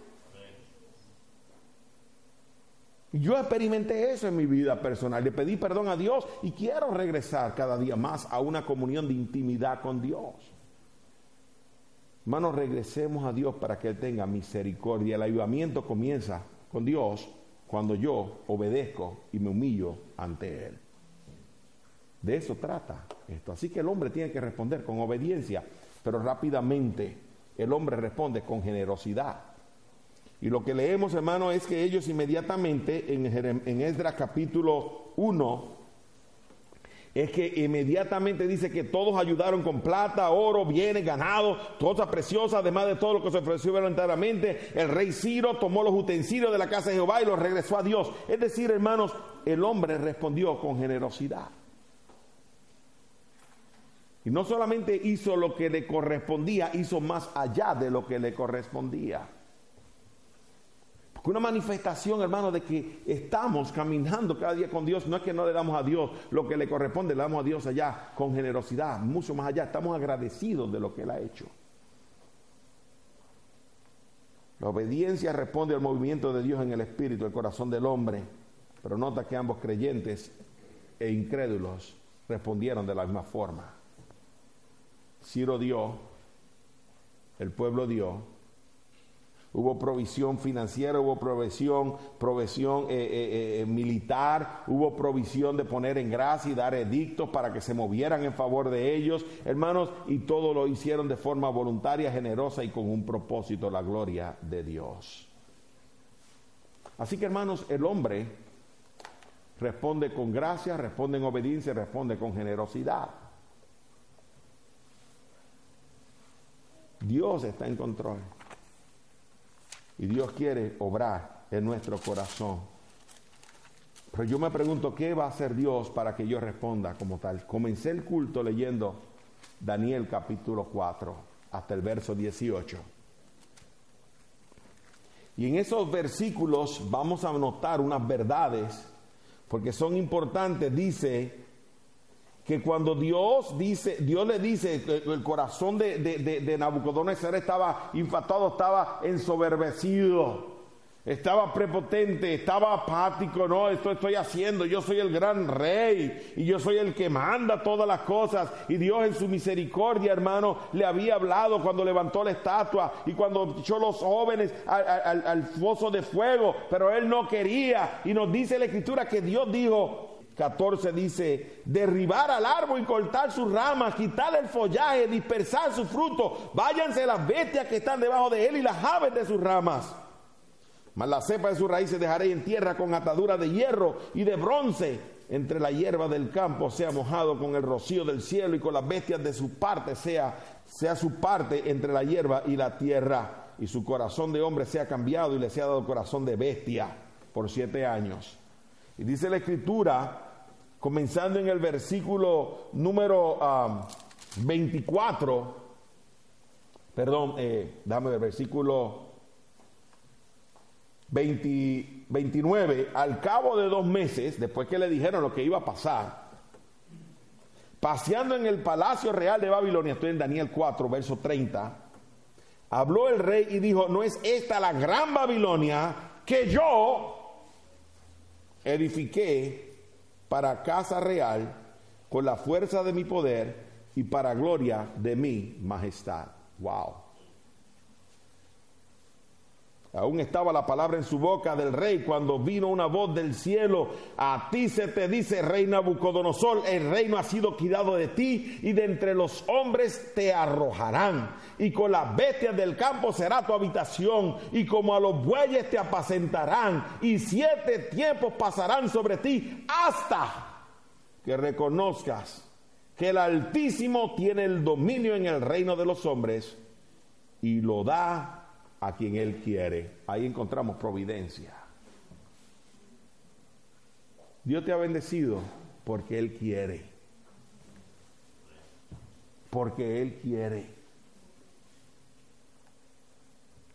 Yo experimenté eso en mi vida personal. Le pedí perdón a Dios y quiero regresar cada día más a una comunión de intimidad con Dios. Hermanos, regresemos a Dios para que Él tenga misericordia. El ayudamiento comienza con Dios cuando yo obedezco y me humillo ante Él. De eso trata esto. Así que el hombre tiene que responder con obediencia, pero rápidamente el hombre responde con generosidad. Y lo que leemos, hermano, es que ellos inmediatamente en, Esdras capítulo 1, es que inmediatamente dice que todos ayudaron con plata, oro, bienes, ganado, cosas preciosas, además de todo lo que se ofreció voluntariamente. El rey Ciro tomó los utensilios de la casa de Jehová y los regresó a Dios. Es decir, hermanos, el hombre respondió con generosidad. Y no solamente hizo lo que le correspondía, hizo más allá de lo que le correspondía una manifestación, hermano, de que estamos caminando cada día con Dios. No es que no le damos a Dios lo que le corresponde, le damos a Dios allá con generosidad, mucho más allá. Estamos agradecidos de lo que Él ha hecho. La obediencia responde al movimiento de Dios en el espíritu, el corazón del hombre. Pero nota que ambos creyentes e incrédulos respondieron de la misma forma. Ciro dio, el pueblo dio, hubo provisión financiera, hubo provisión, provisión eh, eh, eh, militar, hubo provisión de poner en gracia y dar edictos para que se movieran en favor de ellos, hermanos, y todo lo hicieron de forma voluntaria, generosa y con un propósito, la gloria de Dios. Así que, hermanos, el hombre responde con gracia, responde en obediencia, responde con generosidad. Dios está en control. Y Dios quiere obrar en nuestro corazón. Pero yo me pregunto, ¿qué va a hacer Dios para que yo responda como tal? Comencé el culto leyendo Daniel capítulo 4 hasta el verso 18. Y en esos versículos vamos a notar unas verdades, porque son importantes. Dice que cuando Dios dice, Dios le dice el corazón de, Nabucodonosor estaba infatuado, estaba ensoberbecido. Estaba prepotente, estaba apático, no, esto estoy haciendo, yo soy el gran rey y yo soy el que manda todas las cosas. Y Dios en su misericordia, hermano, le había hablado cuando levantó la estatua y cuando echó los jóvenes al, al foso de fuego, pero él no quería. Y nos dice la escritura que Dios dijo, 14 dice, derribar al árbol y cortar sus ramas, quitar el follaje, dispersar su fruto, váyanse las bestias que están debajo de él y las aves de sus ramas. Mas la cepa de sus raíces dejaré en tierra con atadura de hierro y de bronce. Entre la hierba del campo sea mojado con el rocío del cielo y con las bestias de su parte sea, sea su parte entre la hierba y la tierra. Y su corazón de hombre sea cambiado y le sea dado corazón de bestia por siete años. Y dice la escritura, comenzando en el versículo número 24, ah, perdón, eh, dame el versículo 29, al cabo de dos meses, después que le dijeron lo que iba a pasar, paseando en el palacio real de Babilonia, estoy en Daniel 4, verso 30, habló el rey y dijo, no es esta la gran Babilonia que yo edifiqué para casa real con la fuerza de mi poder y para gloria de mi majestad. Wow. Aún estaba la palabra en su boca del rey cuando vino una voz del cielo. A ti se te dice, rey Nabucodonosor, el reino ha sido quitado de ti y de entre los hombres te arrojarán. Y con las bestias del campo será tu habitación y como a los bueyes te apacentarán. Y siete tiempos pasarán sobre ti hasta que reconozcas que el Altísimo tiene el dominio en el reino de los hombres y lo da a quien Él quiere. Ahí encontramos providencia. Dios te ha bendecido porque Él quiere. Porque Él quiere.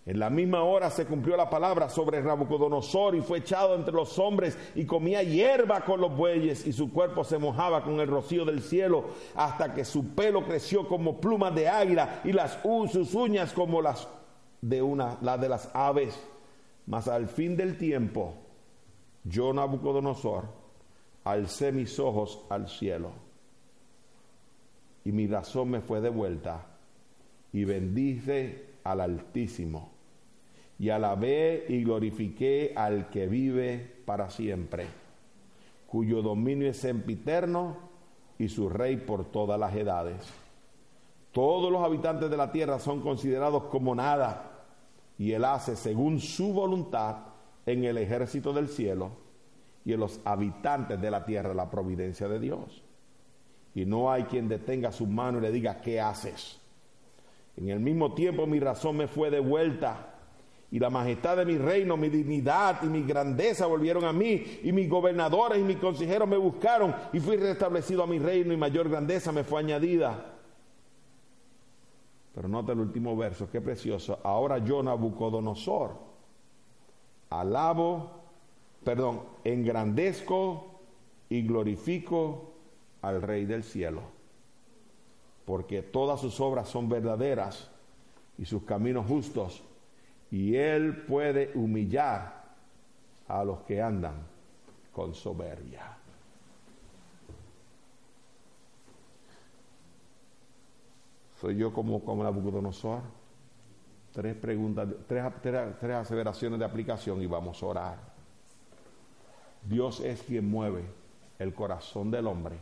En la misma hora se cumplió la palabra sobre Nabucodonosor y fue echado entre los hombres y comía hierba con los bueyes y su cuerpo se mojaba con el rocío del cielo hasta que su pelo creció como plumas de águila y las sus uñas como las de una, la de las aves. Mas al fin del tiempo, yo Nabucodonosor, alcé mis ojos al cielo y mi razón me fue devuelta y bendice al Altísimo y alabé y glorifiqué al que vive para siempre, cuyo dominio es sempiterno y su rey por todas las edades. Todos los habitantes de la tierra son considerados como nada y Él hace según su voluntad en el ejército del cielo y en los habitantes de la tierra la providencia de Dios. Y no hay quien detenga su mano y le diga, ¿qué haces? En el mismo tiempo mi razón me fue devuelta y la majestad de mi reino, mi dignidad y mi grandeza volvieron a mí y mis gobernadores y mis consejeros me buscaron y fui restablecido a mi reino y mayor grandeza me fue añadida. Pero nota el último verso, qué precioso. Ahora yo, Nabucodonosor, alabo, perdón, engrandezco y glorifico al Rey del cielo, porque todas sus obras son verdaderas y sus caminos justos, y Él puede humillar a los que andan con soberbia. ¿Soy yo como, como Nabucodonosor? Tres preguntas, tres, tres, aseveraciones de aplicación y vamos a orar. Dios es quien mueve el corazón del hombre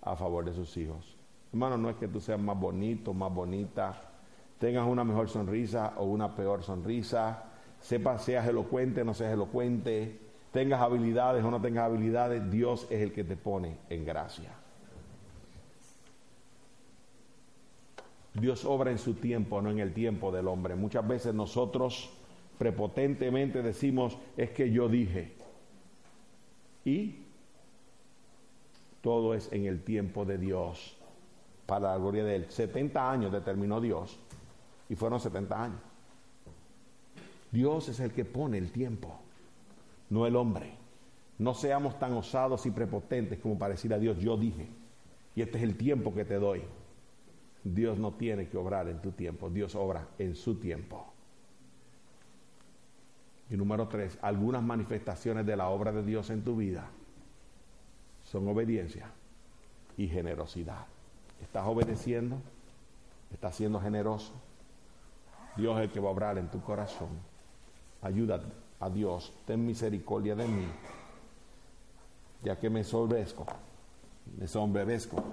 a favor de sus hijos. Hermano, no es que tú seas más bonito, más bonita, tengas una mejor sonrisa o una peor sonrisa, sepas, seas elocuente o no seas elocuente, tengas habilidades o no tengas habilidades, Dios es el que te pone en gracia. Dios obra en su tiempo, no en el tiempo del hombre. Muchas veces nosotros prepotentemente decimos, es que yo dije. Y todo es en el tiempo de Dios, para la gloria de Él. 70 años determinó Dios y fueron 70 años. Dios es el que pone el tiempo, no el hombre. No seamos tan osados y prepotentes como para decir a Dios, yo dije, y este es el tiempo que te doy. Dios no tiene que obrar en tu tiempo, Dios obra en su tiempo. Y número tres, algunas manifestaciones de la obra de Dios en tu vida son obediencia y generosidad. ¿Estás obedeciendo? ¿Estás siendo generoso? Dios es el que va a obrar en tu corazón. Ayuda a Dios, ten misericordia de mí, ya que me sorbezco, me sombrebezco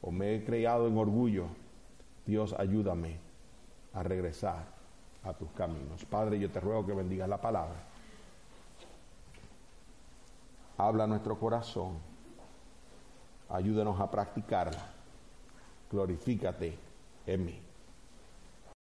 o me he creado en orgullo. Dios, ayúdame a regresar a tus caminos. Padre, yo te ruego que bendigas la palabra. Habla nuestro corazón. Ayúdanos a practicarla. Glorifícate en mí.